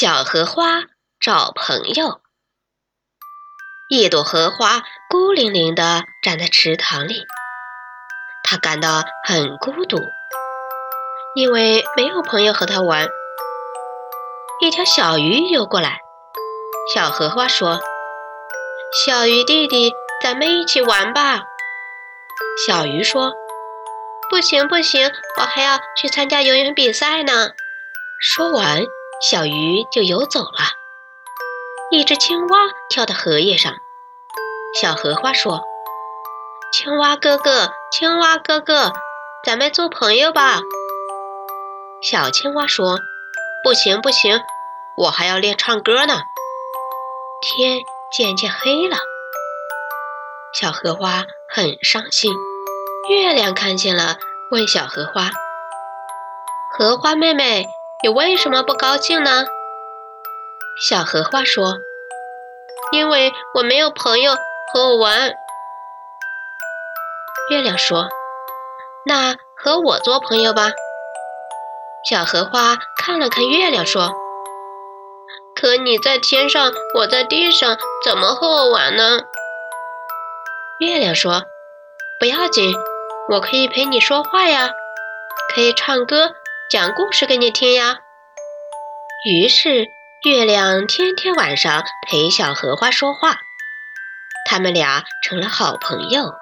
小荷花找朋友。一朵荷花孤零零地站在池塘里，它感到很孤独，因为没有朋友和它玩。一条小鱼游过来，小荷花说：“小鱼弟弟，咱们一起玩吧。”小鱼说：“不行不行，我还要去参加游泳比赛呢。”说完，小鱼就游走了。一只青蛙跳到荷叶上，小荷花说：“青蛙哥哥，青蛙哥哥，咱们做朋友吧。”小青蛙说：“不行不行，我还要练唱歌呢。”天渐渐黑了，小荷花很伤心。月亮看见了，问小荷花：“荷花妹妹。”你为什么不高兴呢？小荷花说：“因为我没有朋友和我玩。”月亮说：“那和我做朋友吧。”小荷花看了看月亮说：“可你在天上，我在地上，怎么和我玩呢？”月亮说：“不要紧，我可以陪你说话呀，可以唱歌。”讲故事给你听呀。于是月亮天天晚上陪小荷花说话，他们俩成了好朋友。